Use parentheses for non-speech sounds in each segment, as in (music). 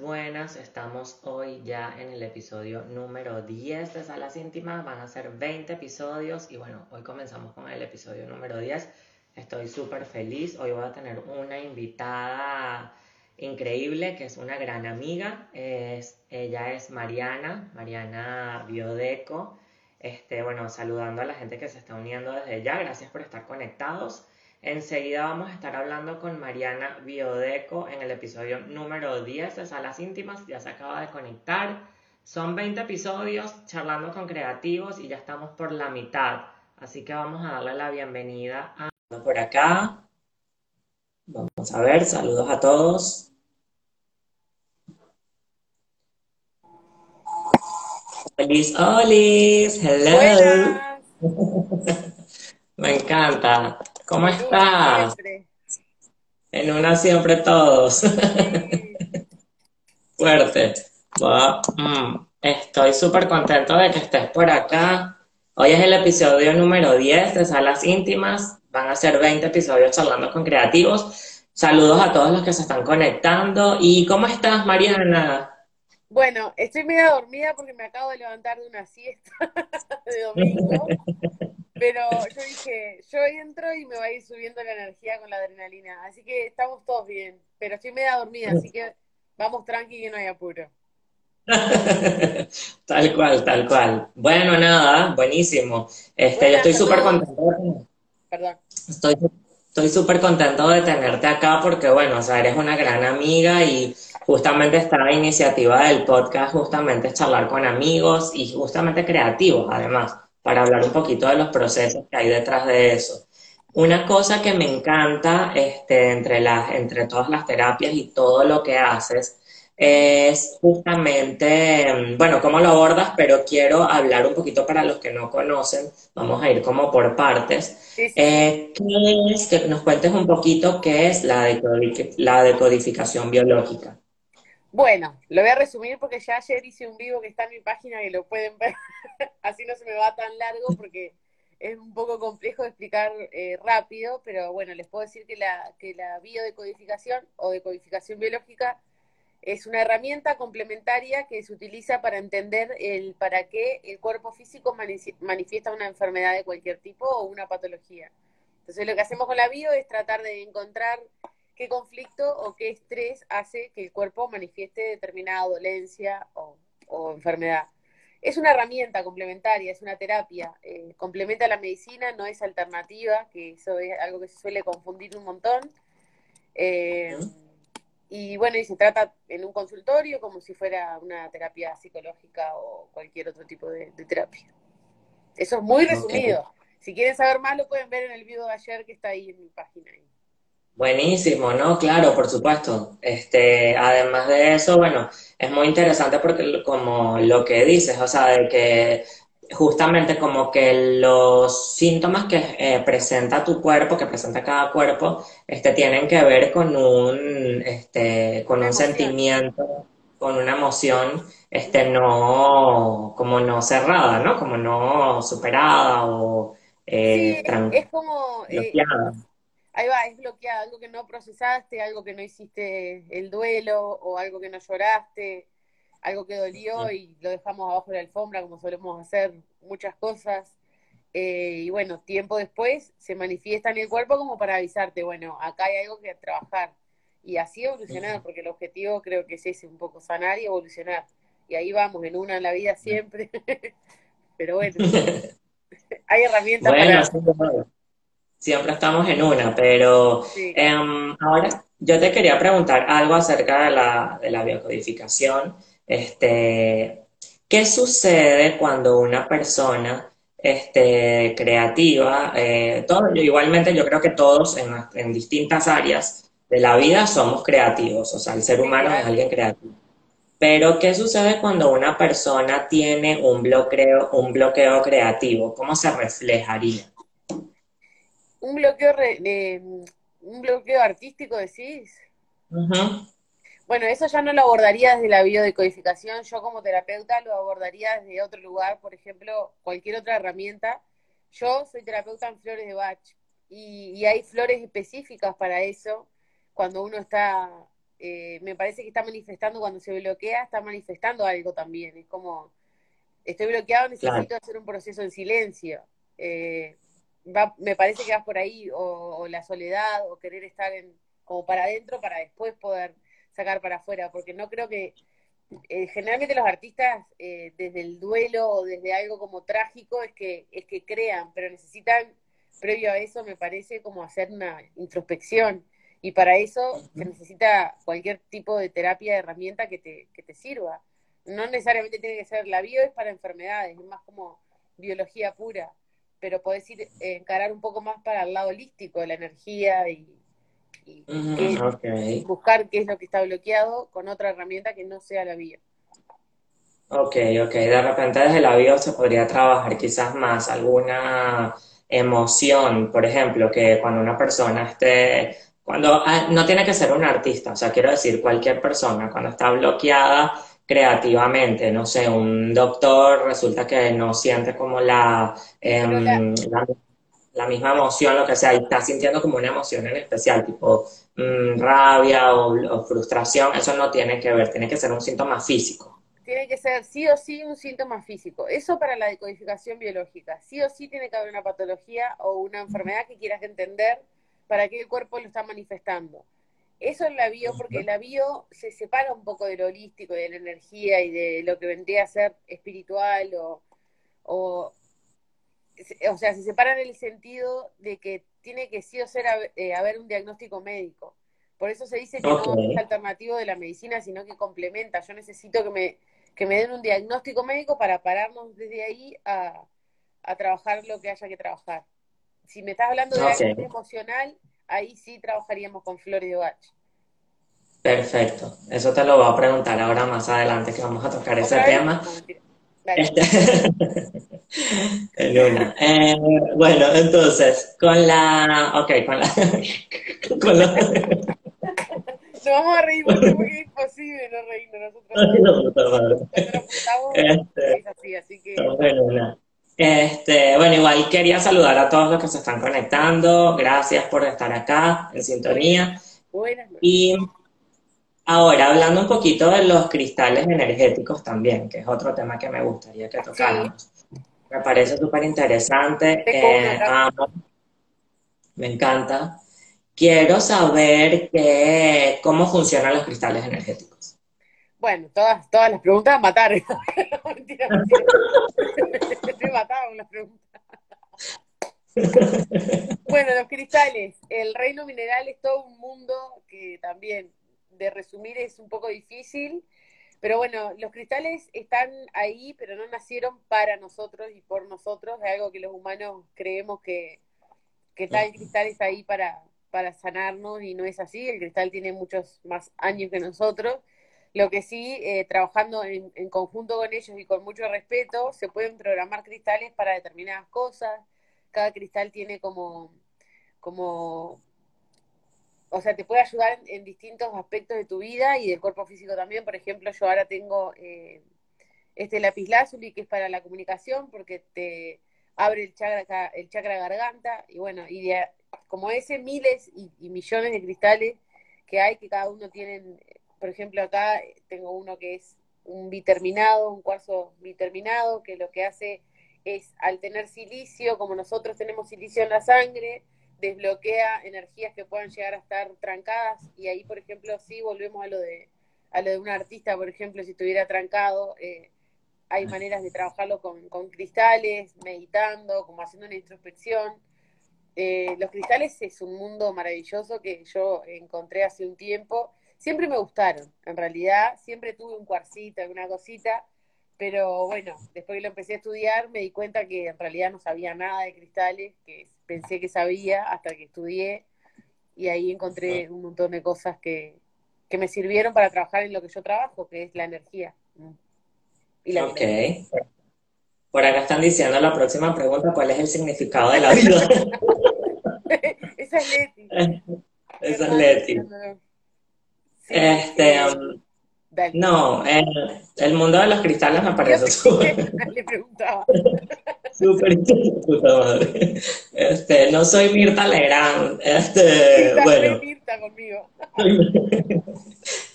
Buenas. Estamos hoy ya en el episodio número 10 de Salas Íntimas. Van a ser 20 episodios y bueno, hoy comenzamos con el episodio número 10. Estoy súper feliz. Hoy voy a tener una invitada increíble que es una gran amiga. Es, ella es Mariana, Mariana Biodeco. Este, bueno, saludando a la gente que se está uniendo desde ya. Gracias por estar conectados. Enseguida vamos a estar hablando con Mariana Biodeco en el episodio número 10 de Salas Íntimas. Ya se acaba de conectar. Son 20 episodios charlando con creativos y ya estamos por la mitad. Así que vamos a darle la bienvenida a por acá. Vamos a ver, saludos a todos. Olis, olis, hello. (laughs) Me encanta. ¿Cómo estás? En una siempre todos. Fuerte. Mm, estoy súper contento de que estés por acá. Hoy es el episodio número 10 de Salas Íntimas. Van a ser 20 episodios charlando con creativos. Saludos a todos los que se están conectando. ¿Y cómo estás, Mariana? Bueno, estoy medio dormida porque me acabo de levantar de una siesta (laughs) de domingo. (laughs) Pero yo dije, yo entro y me va a ir subiendo la energía con la adrenalina. Así que estamos todos bien. Pero estoy media dormida, así que vamos tranqui que no hay apuro. (laughs) tal cual, tal cual. Bueno, nada, buenísimo. Este, yo estoy súper contento. Perdón. Estoy estoy súper contento de tenerte acá porque, bueno, o sea, eres una gran amiga y justamente esta iniciativa del podcast justamente es charlar con amigos y justamente creativos, además para hablar un poquito de los procesos que hay detrás de eso. Una cosa que me encanta este, entre, las, entre todas las terapias y todo lo que haces es justamente, bueno, cómo lo abordas, pero quiero hablar un poquito para los que no conocen, vamos a ir como por partes. Eh, ¿Qué es? Que nos cuentes un poquito qué es la, la decodificación biológica. Bueno, lo voy a resumir porque ya ayer hice un vivo que está en mi página y lo pueden ver, (laughs) así no se me va tan largo porque es un poco complejo de explicar eh, rápido, pero bueno, les puedo decir que la, que la biodecodificación o decodificación biológica es una herramienta complementaria que se utiliza para entender el para qué el cuerpo físico manifiesta una enfermedad de cualquier tipo o una patología. Entonces lo que hacemos con la bio es tratar de encontrar qué conflicto o qué estrés hace que el cuerpo manifieste determinada dolencia o, enfermedad. Es una herramienta complementaria, es una terapia, eh, complementa la medicina, no es alternativa, que eso es algo que se suele confundir un montón. Eh, y bueno, y se trata en un consultorio como si fuera una terapia psicológica o cualquier otro tipo de, terapia. Eso es muy resumido. Si quieren saber más, lo pueden ver en el video de ayer que está ahí en mi página. Buenísimo, ¿no? Claro, por supuesto. Este, además de eso, bueno, es muy interesante porque como lo que dices, o sea, de que justamente como que los síntomas que eh, presenta tu cuerpo, que presenta cada cuerpo, este, tienen que ver con un, este, con un sentimiento, con una emoción, este, no, como no cerrada, ¿no? Como no superada o eh, sí, es como eh, ahí va, es bloqueado, algo que no procesaste, algo que no hiciste el duelo o algo que no lloraste, algo que dolió y lo dejamos abajo de la alfombra como solemos hacer muchas cosas. Eh, y bueno, tiempo después se manifiesta en el cuerpo como para avisarte, bueno, acá hay algo que trabajar. Y así evolucionar, porque el objetivo creo que es ese, un poco sanar y evolucionar. Y ahí vamos, en una en la vida siempre. (laughs) Pero bueno, (laughs) hay herramientas para siempre estamos en una, pero em, ahora yo te quería preguntar algo acerca de la, de la biocodificación. Este, ¿Qué sucede cuando una persona este, creativa, eh, todo, igualmente yo creo que todos en, en, distintas áreas de la vida somos creativos, o sea, el ser humano es alguien creativo. Pero, ¿qué sucede cuando una persona tiene un bloqueo, un bloqueo creativo? ¿Cómo se reflejaría? Un bloqueo un bloqueo artístico decís. Bueno eso ya no lo abordaría desde la biodecodificación. Yo como terapeuta lo abordaría desde otro lugar. Por ejemplo cualquier otra herramienta. Yo soy terapeuta en flores de Bach y, hay flores específicas para eso. Cuando uno está eh, me parece que está manifestando cuando se bloquea, está manifestando algo también. Es como, estoy bloqueado, necesito hacer un proceso en silencio. Eh, me parece que vas por ahí, o, la soledad, o querer estar en, como para adentro para después poder sacar para afuera, porque no creo que eh, generalmente los artistas desde el duelo o desde algo como trágico es que es que crean, pero necesitan previo a eso me parece como hacer una introspección. Y para eso se necesita cualquier tipo de terapia, de herramienta que te, que te sirva. No necesariamente tiene que ser la bio, es para enfermedades, es más como biología pura, pero podés ir eh, encarar un poco más para el lado holístico de la energía y, buscar qué es lo que está bloqueado con otra herramienta que no sea la bio. Ok, ok. De repente desde la bio se podría trabajar quizás más alguna emoción, por ejemplo, que cuando una persona esté cuando ah, no tiene que ser un artista, o sea, quiero decir, cualquier persona, cuando está bloqueada creativamente, no sé, un doctor resulta que no siente como la, em, la, misma emoción, lo que sea, y está sintiendo como una emoción en especial, tipo mm, rabia o, frustración, eso no tiene que ver, tiene que ser un síntoma físico. Tiene que ser sí o sí un síntoma físico. Eso para la decodificación biológica. Sí o sí tiene que haber una patología o una enfermedad que quieras entender para qué el cuerpo lo está manifestando. Eso es la bio, porque la bio se separa un poco de lo holístico, de la energía y de lo que vendría a ser espiritual o, o, o sea, se separa en el sentido de que tiene que sí o ser eh, haber un diagnóstico médico. Por eso se dice que no es alternativo de la medicina, sino que complementa. Yo necesito que me, que me den un diagnóstico médico para pararnos desde ahí a, a trabajar lo que haya que trabajar si me estás hablando de algo emocional, ahí sí trabajaríamos con Florido Gach. Perfecto, eso te lo voy a preguntar ahora más adelante que vamos a tocar ese tema. Este, (laughs) en una. Eh, bueno, entonces, con la. Ok, con la. (laughs) con la... Nos vamos a reír porque es imposible no reírnos nosotros. (laughs) No, este, es así, así que. Este, bueno, igual quería saludar a todos los que se están conectando. Gracias por estar acá en sintonía. Y ahora, hablando un poquito de los cristales energéticos también, que es otro tema que me gustaría que tocáramos. Me parece súper interesante. Eh, me encanta. Quiero saber que, cómo funcionan los cristales energéticos. Bueno, todas, todas las preguntas a matar. (laughs) mentira, mentira. (laughs) (laughs) bueno, los cristales. El reino mineral es todo un mundo que también, de resumir, es un poco difícil. Pero bueno, los cristales están ahí, pero no nacieron para nosotros y por nosotros. Es algo que los humanos creemos que, que tal cristal está ahí para, para sanarnos y no es así. El cristal tiene muchos más años que nosotros lo que sí, eh, trabajando en, conjunto con ellos y con mucho respeto, se pueden programar cristales para determinadas cosas. Cada cristal tiene como, como o sea, te puede ayudar en, distintos aspectos de tu vida y del cuerpo físico también. Por ejemplo, yo ahora tengo eh, este lápiz lazuli que es para la comunicación porque te abre el chakra, el chakra garganta y bueno, y como ese miles y, y millones de cristales que hay que cada uno tienen por ejemplo, acá tengo uno que es un biterminado, un cuarzo biterminado, que lo que hace es, al tener silicio, como nosotros tenemos silicio en la sangre, desbloquea energías que puedan llegar a estar trancadas y ahí, por ejemplo, sí volvemos a lo de a lo de un artista, por ejemplo, si estuviera trancado, eh, hay maneras de trabajarlo con, con, cristales, meditando, como haciendo una introspección. Eh, los cristales es un mundo maravilloso que yo encontré hace un tiempo siempre me gustaron, en realidad, siempre tuve un cuarcito, alguna cosita, pero bueno, después que lo empecé a estudiar me di cuenta que en realidad no sabía nada de cristales, que pensé que sabía hasta que estudié y ahí encontré un montón de cosas que, que me sirvieron para trabajar en lo que yo trabajo, que es la energía. Y la ok. Por acá están diciendo la próxima pregunta, ¿cuál es el significado de la vida? (laughs) Esa es Leti. (laughs) Esa es Leti. Este, um, no, el, mundo de los cristales me parece súper. (laughs) Súper puta madre. Este, no soy Mirta Legrand. Este, bueno. Mirta conmigo. (laughs)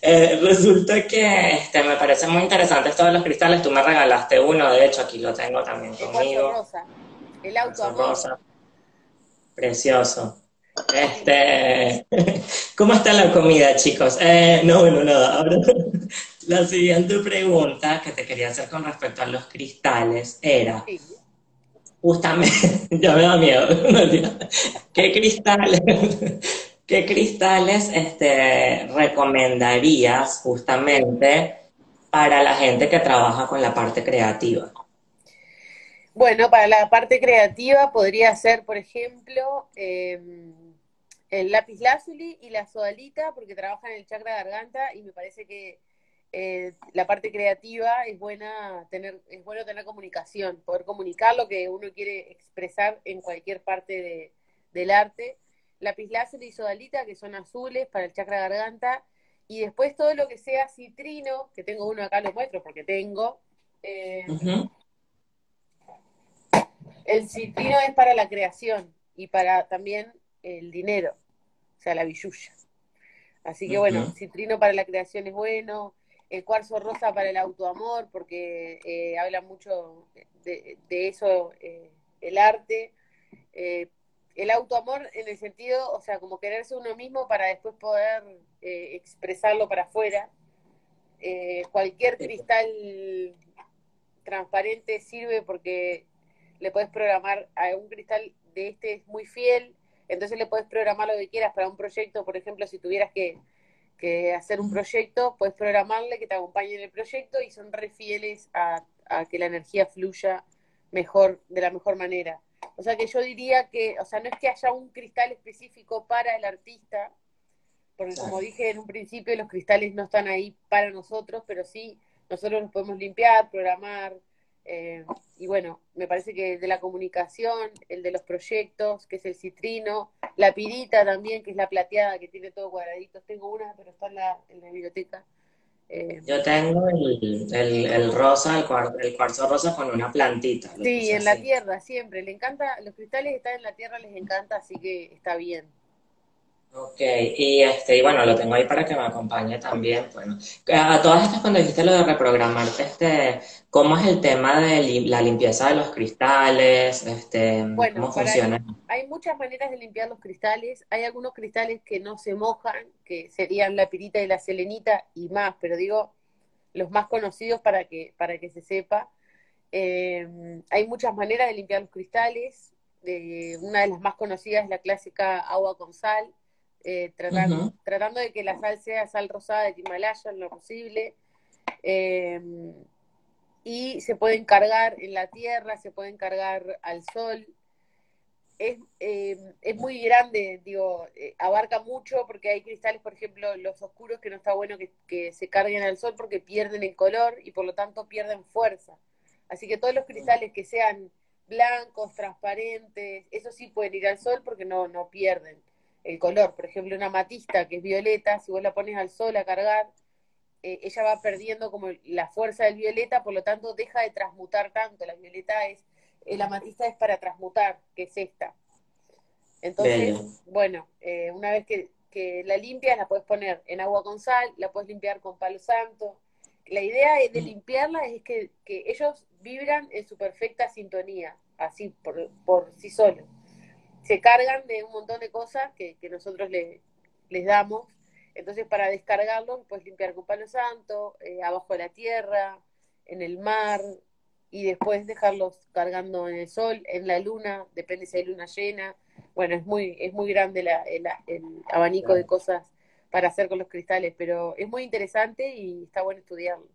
Eh, resulta que este, me parece muy interesante esto de los cristales. Tú me regalaste uno, de hecho, aquí lo tengo también conmigo. Rosa. El auto. Rosa. Precioso. Este, (laughs) ¿cómo está la comida, chicos? Eh, no, bueno, nada. Ahora, (laughs) la siguiente pregunta que te quería hacer con respecto a los cristales era, justamente, (laughs) ya me da miedo, ¿qué cristales, qué cristales este, recomendarías justamente para la gente que trabaja con la parte creativa? Bueno, para la parte creativa podría ser, por ejemplo, em, el lápiz lazuli y la sodalita, porque trabajan en el chakra garganta y me parece que eh, la parte creativa es buena tener, es bueno tener comunicación, poder comunicar lo que uno quiere expresar en cualquier parte de, del arte. Lápiz lazuli y sodalita, que son azules para el chakra garganta, y después todo lo que sea citrino, que tengo uno acá, lo muestro porque tengo. Eh, el citrino es para la creación y para también el dinero, o sea, la billulla. Así que bueno, citrino para la creación es bueno, el cuarzo rosa para el autoamor, porque eh, habla mucho de, eso eh, el arte. Eh, el autoamor en el sentido, o sea, como quererse uno mismo para después poder expresarlo para afuera. cualquier cristal transparente sirve porque le puedes programar a un cristal de este es muy fiel, entonces le puedes programar lo que quieras para un proyecto, por ejemplo, si tuvieras que, hacer un proyecto, puedes programarle que te acompañe en el proyecto y son re fieles a, que la energía fluya mejor, de la mejor manera. O sea que yo diría que, o sea, no es que haya un cristal específico para el artista, porque como dije en un principio, los cristales no están ahí para nosotros, pero sí nosotros los podemos limpiar, programar, eh, y bueno, me parece que el de la comunicación, el de los proyectos, que es el citrino, la pirita también, que es la plateada, que tiene todo cuadraditos. Tengo una, pero está en la, en la biblioteca. Eh, Yo tengo el, el, rosa, el, cuarzo rosa con una plantita. Sí, en la tierra, siempre. Le encanta, los cristales están en la tierra, les encanta, así que está bien. Ok, y este, y bueno, lo tengo ahí para que me acompañe también. Bueno, a todas estas cuando dijiste lo de reprogramarte, este, ¿cómo es el tema de la limpieza de los cristales? Este, ¿cómo funciona? hay muchas maneras de limpiar los cristales. Hay algunos cristales que no se mojan, que serían la pirita y la selenita y más, pero digo los más conocidos para que, para que se sepa. Eh, hay muchas maneras de limpiar los cristales. Eh, una de las más conocidas es la clásica agua con sal eh, tratando, tratando de que la sal sea sal rosada de Himalaya en lo posible. Em, y se pueden cargar en la tierra, se pueden cargar al sol. Es, em, es muy grande, digo, eh, abarca mucho porque hay cristales, por ejemplo, los oscuros que no está bueno que, que se carguen al sol porque pierden el color y por lo tanto pierden fuerza. Así que todos los cristales que sean blancos, transparentes, eso sí pueden ir al sol porque no, no pierden el color. Por ejemplo, una matista que es violeta, si vos la pones al sol a cargar, eh, ella va perdiendo como la fuerza del violeta, por lo tanto deja de transmutar tanto. La violeta es, la amatista es para transmutar, que es esta. Entonces, bueno, eh, una vez que, la limpias, la puedes poner en agua con sal, la puedes limpiar con palo santo. La idea de limpiarla es que, ellos vibran en su perfecta sintonía, así por, por sí solos se cargan de un montón de cosas que, nosotros les damos. Entonces, para descargarlos, puedes limpiar con palo santo, eh, abajo de la tierra, en el mar, y después dejarlos cargando en el sol, en la luna, depende si hay luna llena. Bueno, es muy, es muy grande el, abanico de cosas para hacer con los cristales, pero es muy interesante y está bueno estudiarlo.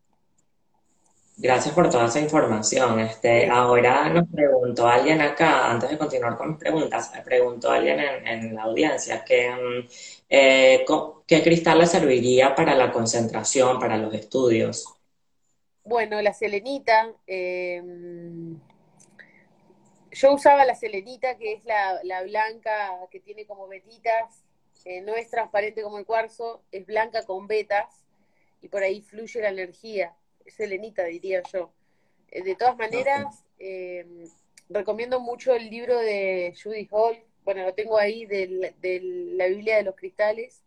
Gracias por toda esa información. Este, ahora nos preguntó alguien acá, antes de continuar con mis preguntas, me preguntó alguien en, la audiencia que, mm, eh, qué cristal le serviría para la concentración, para los estudios. Bueno, la selenita. Em, yo usaba la selenita, que es la, blanca que tiene como vetitas. Eh, no es transparente como el cuarzo, es blanca con vetas y por ahí fluye la energía selenita, diría yo. Eh, de todas maneras, em, recomiendo mucho el libro de Judy Hall, bueno, lo tengo ahí, de, la Biblia de los Cristales.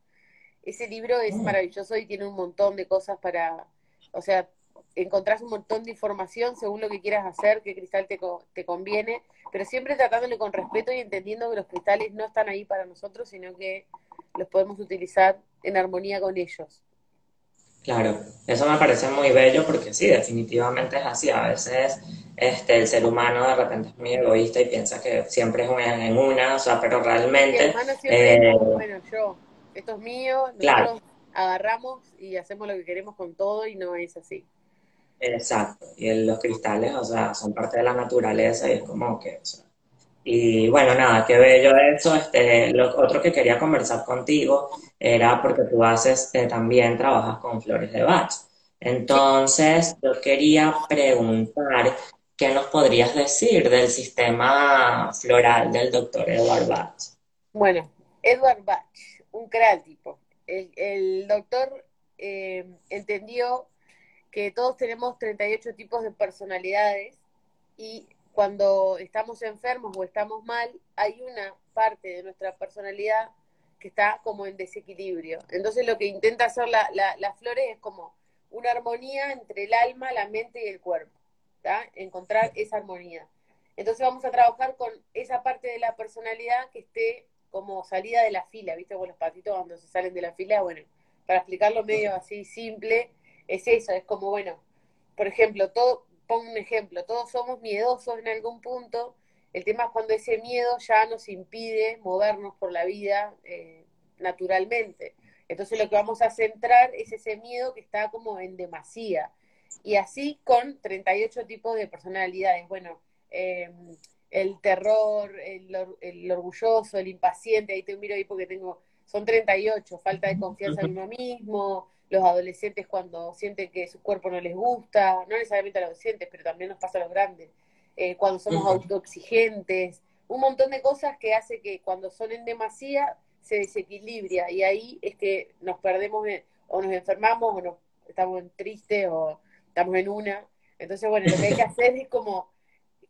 Ese libro es mm. maravilloso y tiene un montón de cosas para, o sea, encontrás un montón de información según lo que quieras hacer, qué cristal te, te conviene, pero siempre tratándole con respeto y entendiendo que los cristales no están ahí para nosotros, sino que los podemos utilizar en armonía con ellos. Claro, eso me parece muy bello porque sí, definitivamente es así. A veces este, el ser humano de repente es muy egoísta y piensa que siempre es en una, o sea, pero realmente... Eh, bueno, yo, esto es mío, nosotros agarramos y hacemos lo que queremos con todo y no es así. Exacto, y los cristales, o sea, son parte de la naturaleza y es como que, o sea, y bueno, nada, qué bello eso. Este, lo otro que quería conversar contigo era porque tú haces, eh, también trabajas con flores de Bach. Entonces, yo quería preguntar, ¿qué nos podrías decir del sistema floral del doctor Edward Bach? Bueno, Edward Bach, un creativo. El, doctor eh, entendió que todos tenemos 38 tipos de personalidades y cuando estamos enfermos o estamos mal, hay una parte de nuestra personalidad que está como en desequilibrio. Entonces lo que intenta hacer la, las flores es como una armonía entre el alma, la mente y el cuerpo, encontrar esa armonía. Entonces vamos a trabajar con esa parte de la personalidad que esté como salida de la fila, ¿viste? Con los patitos cuando se salen de la fila, bueno, para explicarlo medio así simple, es eso, es como, bueno, por ejemplo, todo, pongo un ejemplo, todos somos miedosos en algún punto, el tema es cuando ese miedo ya nos impide movernos por la vida eh, naturalmente. Entonces lo que vamos a centrar es ese miedo que está como en demasía. Y así con 38 tipos de personalidades. Bueno, em, el terror, el, el, orgulloso, el impaciente, ahí te miro ahí porque tengo, son 38, falta de confianza en uno mismo, los adolescentes cuando sienten que su cuerpo no les gusta, no necesariamente a los adolescentes, pero también nos pasa a los grandes, eh, cuando somos autoexigentes, un montón de cosas que hace que cuando son en demasía se desequilibra y ahí es que nos perdemos o nos enfermamos o nos, estamos tristes o estamos en una. Entonces, bueno, lo que hay que hacer es como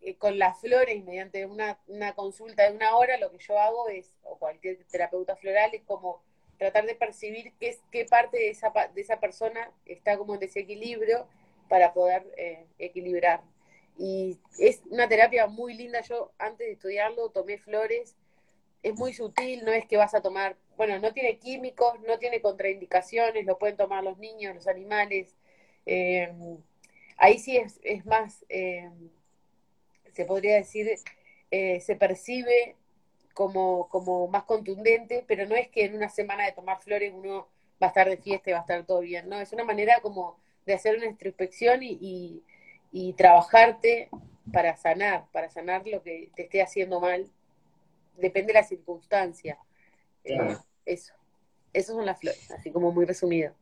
eh, con las flores, mediante una, una consulta de una hora, lo que yo hago es, o cualquier terapeuta floral, es como tratar de percibir qué, qué parte de esa, de esa persona está como en desequilibrio para poder eh, equilibrar. Y es una terapia muy linda. Yo antes de estudiarlo tomé flores. Es muy sutil, no es que vas a tomar, bueno, no tiene químicos, no tiene contraindicaciones, lo pueden tomar los niños, los animales. Eh, ahí sí es, es más, eh, se podría decir, se percibe como, como más contundente, pero no es que en una semana de tomar flores uno va a estar de fiesta y va a estar todo bien, no, es una manera como de hacer una introspección y, y, trabajarte para sanar, para sanar lo que te esté haciendo mal, depende de la circunstancia. Eh, eso, esas son las flores, así como muy resumido.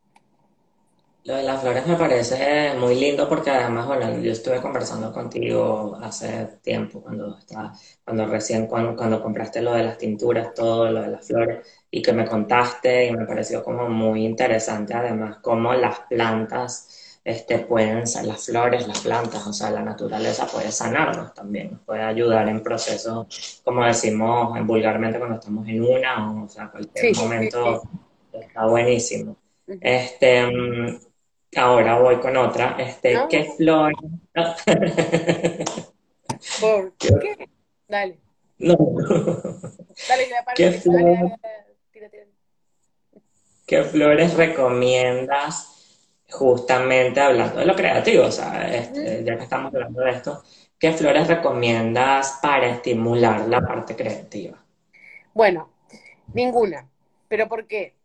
Lo de las flores me parece muy lindo porque además, bueno, yo estuve conversando contigo hace tiempo, cuando estaba, cuando recién, cuando, cuando compraste lo de las tinturas, todo lo de las flores, y que me contaste y me pareció como muy interesante además cómo las plantas este, pueden ser, las flores, las plantas, o sea, la naturaleza puede sanarnos también, nos puede ayudar en procesos, como decimos vulgarmente cuando estamos en una, o, sea, cualquier momento está buenísimo. Este, mm, Ahora voy con otra. Este, ¿qué flor? ¿Por (laughs) qué? Dale. No. Dale, ¿Qué, ¿Qué flores recomiendas justamente hablando de lo creativo? O sea, este, ya que estamos hablando de esto, ¿qué flores recomiendas para estimular la parte creativa? Bueno, ninguna. ¿Pero por qué?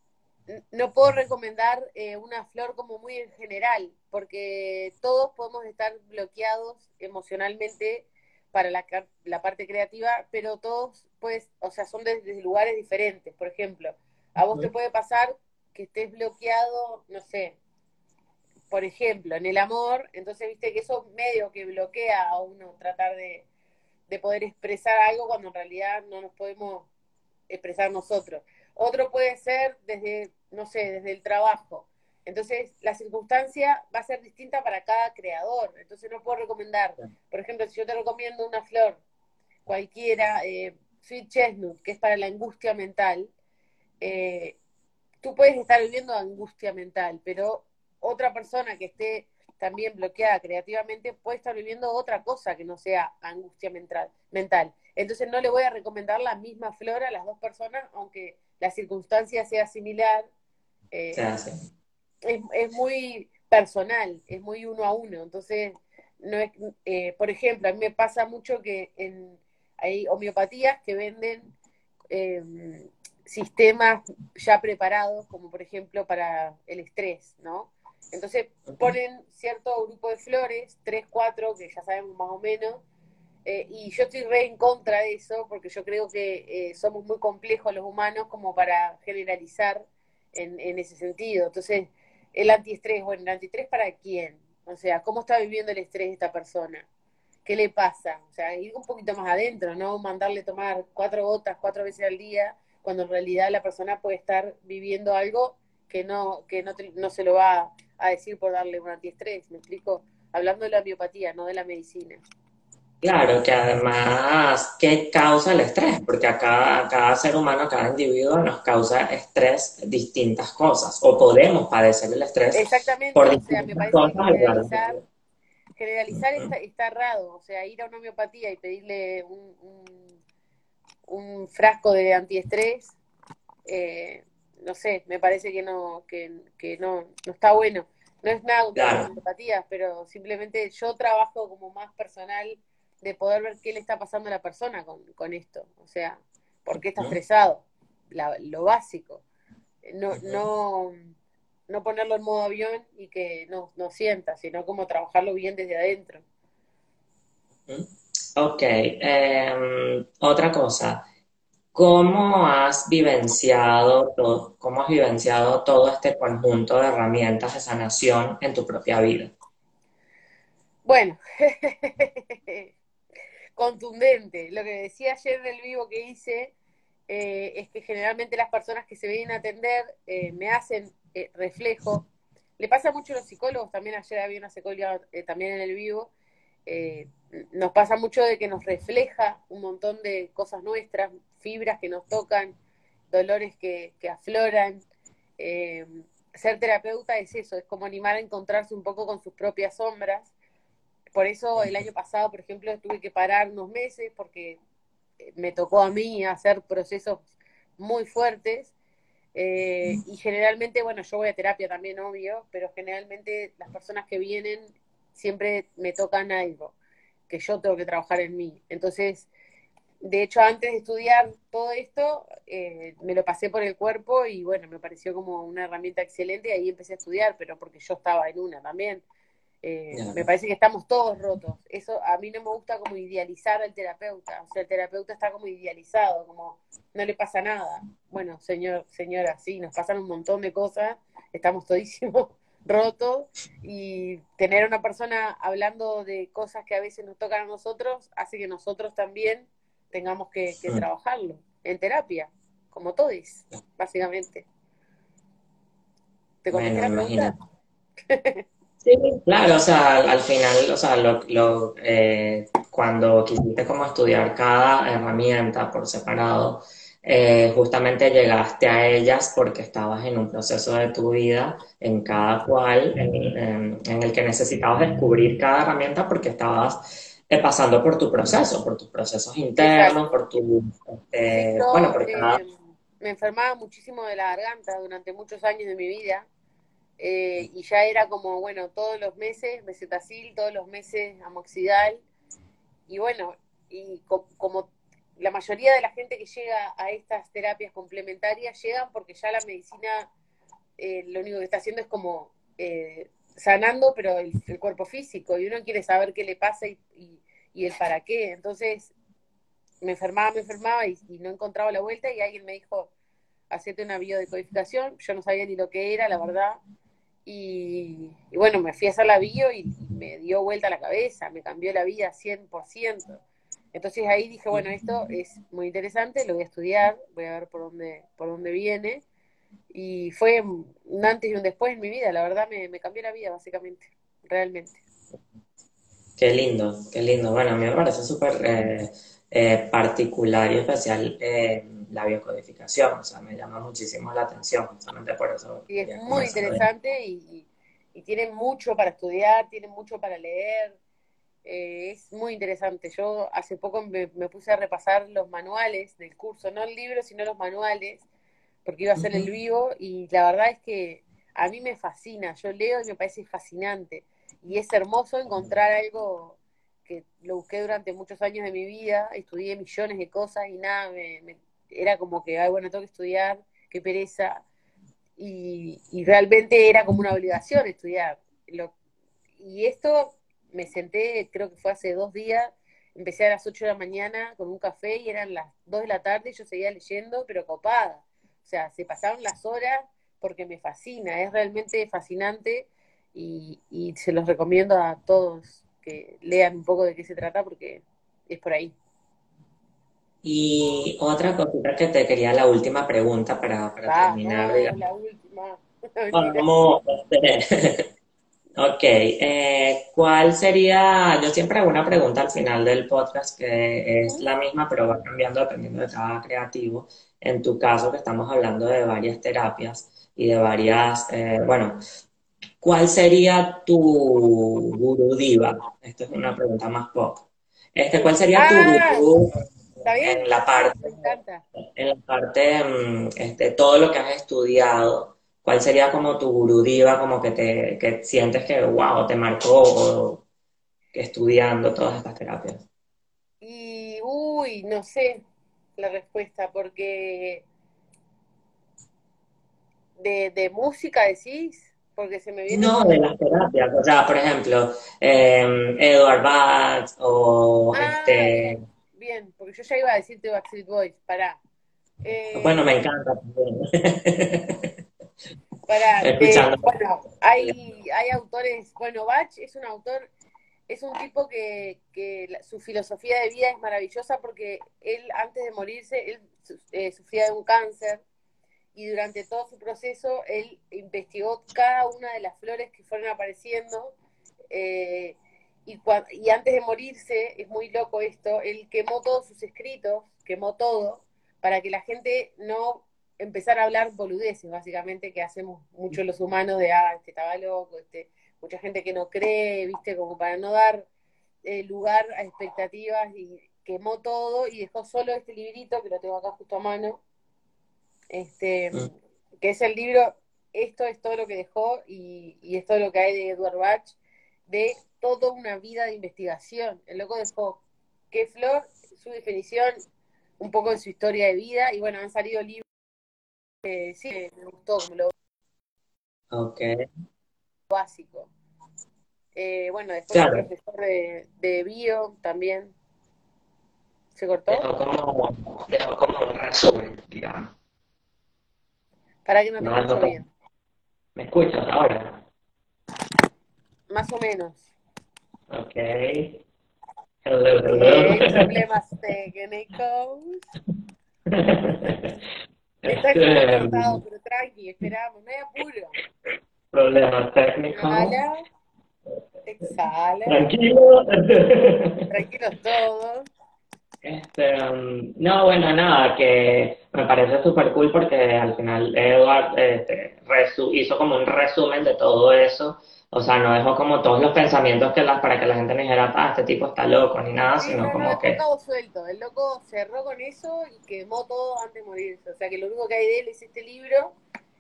No puedo recomendar eh, una flor como muy en general, porque todos podemos estar bloqueados emocionalmente para la, la parte creativa, pero todos, pues, o sea, son desde, lugares diferentes. Por ejemplo, a vos te puede pasar que estés bloqueado, no sé, por ejemplo, en el amor, entonces viste que eso medio que bloquea a uno tratar de, de poder expresar algo cuando en realidad no nos podemos expresar nosotros. Otro puede ser desde, no sé, desde el trabajo. Entonces, la circunstancia va a ser distinta para cada creador. Entonces, no puedo recomendar. Por ejemplo, si yo te recomiendo una flor cualquiera, eh, Sweet Chestnut, que es para la angustia mental, eh, tú puedes estar viviendo angustia mental, pero otra persona que esté también bloqueada creativamente puede estar viviendo otra cosa que no sea angustia mental. mental. Entonces no le voy a recomendar la misma flor a las dos personas, aunque la circunstancia sea similar. Eh, es, muy personal, es muy uno a uno. Entonces, no es, eh, por ejemplo, a mí me pasa mucho que en, hay homeopatías que venden em, sistemas ya preparados, como por ejemplo para el estrés, ¿no? Entonces ponen cierto grupo de flores, tres, cuatro, que ya sabemos más o menos, eh, y yo estoy re en contra de eso, porque yo creo que eh, somos muy complejos los humanos como para generalizar en, ese sentido. Entonces, el antiestrés, bueno, ¿el antiestrés para quién? O sea, ¿cómo está viviendo el estrés esta persona? ¿Qué le pasa? O sea, ir un poquito más adentro, ¿no? Mandarle tomar cuatro gotas cuatro veces al día, cuando en realidad la persona puede estar viviendo algo que no, que no, no se lo va a decir por darle un antiestrés, ¿me explico? Hablando de la biopatía, no de la medicina. Claro, que además, ¿qué causa el estrés? Porque a cada, ser humano, a cada individuo nos causa estrés distintas cosas, o podemos padecer el estrés. Exactamente, o sea, me parece que generalizar, generalizar está, está, errado, o sea, ir a una homeopatía y pedirle un, un, frasco de antiestrés, eh, no sé, me parece que no, que, que no, no está bueno. No es nada contra las homeopatías, pero simplemente yo trabajo como más personal de poder ver qué le está pasando a la persona con, esto. O sea, por qué está estresado, lo básico. No, no, no ponerlo en modo avión y que no, no sienta, sino como trabajarlo bien desde adentro. Ok, em, otra cosa. ¿Cómo has vivenciado todo, cómo has vivenciado todo este conjunto de herramientas de sanación en tu propia vida? Bueno, (laughs) contundente. Lo que decía ayer en el vivo que hice eh, es que generalmente las personas que se vienen a atender eh, me hacen eh, reflejo. Le pasa mucho a los psicólogos, también ayer había una psicóloga también en el vivo. nos pasa mucho de que nos refleja un montón de cosas nuestras, fibras que nos tocan, dolores que, que afloran. ser terapeuta es eso, es como animar a encontrarse un poco con sus propias sombras por eso el año pasado, por ejemplo, tuve que parar unos meses porque eh, me tocó a mí hacer procesos muy fuertes. Eh, y generalmente, bueno, yo voy a terapia también, obvio, pero generalmente las personas que vienen siempre me tocan algo que yo tengo que trabajar en mí. Entonces, de hecho, antes de estudiar todo esto, eh, me lo pasé por el cuerpo y bueno, me pareció como una herramienta excelente y ahí empecé a estudiar, pero porque yo estaba en una también. Eh, me parece que estamos todos rotos. Eso a mí no me gusta como idealizar al terapeuta. O sea, el terapeuta está como idealizado, como no le pasa nada. Bueno, señor, señora, sí, nos pasan un montón de cosas, estamos todísimos (laughs) rotos y tener a una persona hablando de cosas que a veces nos tocan a nosotros hace que nosotros también tengamos que, trabajarlo en terapia, como todos, básicamente. ¿Te bueno, (laughs) Sí, claro, o sea, al final, o sea, lo, eh, cuando quisiste como estudiar cada herramienta por separado, eh, justamente llegaste a ellas porque estabas en un proceso de tu vida en cada cual, en, el que necesitabas descubrir cada herramienta porque estabas eh, pasando por tu proceso, por tus procesos internos, por tu, bueno, porque me enfermaba muchísimo de la garganta durante muchos años de mi vida eh, y ya era como, bueno, todos los meses bezetacil, todos los meses amoxidal, y bueno, y como la mayoría de la gente que llega a estas terapias complementarias llegan porque ya la medicina eh, lo único que está haciendo es como eh, sanando, pero el, cuerpo físico, y uno quiere saber qué le pasa y, y, el para qué. Entonces, me enfermaba, me enfermaba y, no encontraba la vuelta y alguien me dijo, hacete una biodecodificación, yo no sabía ni lo que era, la verdad, y, bueno, me fui a hacer la bio y, me dio vuelta la cabeza, me cambió la vida 100%. Entonces ahí dije, bueno, esto es muy interesante, lo voy a estudiar, voy a ver por dónde, por dónde viene. Y fue un antes y un después en mi vida, la verdad me, me cambió la vida, básicamente, realmente. Qué lindo, qué lindo. Bueno, a mí me parece súper eh, eh, particular y especial eh, la biocodificación, o sea, me llama muchísimo la atención, justamente por eso Y es muy interesante y, y tiene mucho para estudiar, tiene mucho para leer, eh, es muy interesante. Yo hace poco me, me puse a repasar los manuales del curso, no el libro, sino los manuales, porque iba a hacer el vivo y la verdad es que a mí me fascina, yo leo y me parece fascinante y es hermoso encontrar algo que lo busqué durante muchos años de mi vida, estudié millones de cosas y nada, me, me- era como que, ay, bueno, tengo que estudiar, qué pereza, y, realmente era como una obligación estudiar. Lo- y esto me senté, creo que fue hace dos días, empecé a las 8 de la mañana con un café y eran las 2 de la tarde y yo seguía leyendo, pero copada. O sea, se pasaron las horas porque me fascina, es realmente fascinante y, y se los recomiendo a todos que lean un poco de qué se trata porque es por ahí. Y otra cosita que te quería, la última pregunta para, para terminar, Vamos, digamos. la última. (laughs) Vamos, (laughs) ok, eh, ¿cuál sería? Yo siempre hago una pregunta al final del podcast que es la misma, pero va cambiando dependiendo de cada creativo. En tu caso, que estamos hablando de varias terapias y de varias, eh, bueno, ¿cuál sería tu gurú diva? Esta es una pregunta más pop. Este, ¿cuál sería tu Ah, gurú ¿está bien? en la parte Me encanta. en la parte, mm, este, todo lo que has estudiado, ¿cuál sería como tu gurú diva, como que te, que sientes que, wow, te marcó o que estudiando todas estas terapias? Y, uy, no sé la respuesta, porque de, de música decís, porque se me viene No, de las terapias, o sea, por ejemplo, eh, Edward Batts o Ah, este, bien, porque yo ya iba a decirte Backstreet Boys, pará. bueno, me (laughs) Eh, encanta pará, Escuchando. bueno, hay, hay autores, bueno, Bach es un autor, es un tipo que, que la- su filosofía de vida es maravillosa porque él antes de morirse, él eh, sufría de un cáncer y durante todo su proceso él investigó cada una de las flores que fueron apareciendo eh, y, y antes de morirse, es muy loco esto, él quemó todos sus escritos, quemó todo, para que la gente no empezara a hablar boludeces, básicamente, que hacemos muchos los humanos de, ah, este estaba loco, este, mucha gente que no cree, viste, como para no dar eh, lugar a expectativas y quemó todo y dejó solo este librito, que lo tengo acá justo a mano, este, que es el libro Esto es todo lo que dejó y, y es todo lo que hay de Edward Bach, de toda una vida de investigación. El loco dejó qué flor, su definición, un poco de su historia de vida y bueno, han salido libros que sí, me gustó como lo Ok, básico. Eh, bueno, después claro, profesor de, de bio también se cortó. como, como un resumen, digamos. Para que no te No bien. ¿me escuchas ahora? Más o menos. Ok, hello, hello. (laughs) problemas técnicos. (laughs) Está Este, cortado, pero tranqui, esperamos, no hay apuro. problemas técnicos. Inhala, exhala, Tranquilo. tranquilos todos. Este, um, no, bueno, nada, que me parece súper cool porque al final Edward este, resu- hizo como un resumen de todo eso. O sea, no dejó como todos los pensamientos que las, para que la gente no dijera, ah, este tipo está loco ni nada, Sí, sino no, no, como que, todo suelto. El loco cerró con eso y quemó todo antes de morirse. O sea que lo único que hay de él es este libro.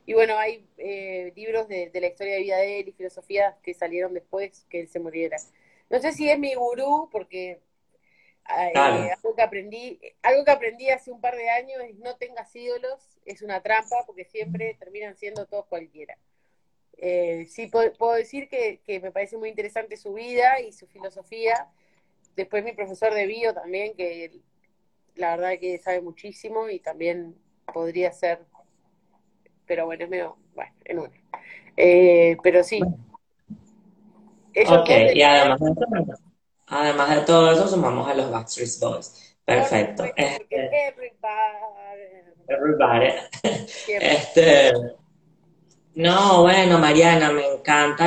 Y bueno, hay eh, libros de, de la historia de vida de él y filosofías que salieron después que él se muriera. No sé si es mi gurú, porque eh, algo que aprendí, algo que aprendí hace un par de años es no tengas ídolos, es una trampa porque siempre terminan siendo todos cualquiera. Eh, sí puedo, puedo decir que, que me parece muy interesante su vida y su filosofía. Después mi profesor de bio también, que la verdad que sabe muchísimo y también podría ser, pero bueno, es medio, bueno, en una. Eh, pero sí, ellos ok, y además de además de todo eso, sumamos a los Backstreet Boys. Perfecto. porque Este, everybody, everybody. (laughs) Este, no, bueno, Mariana, me encanta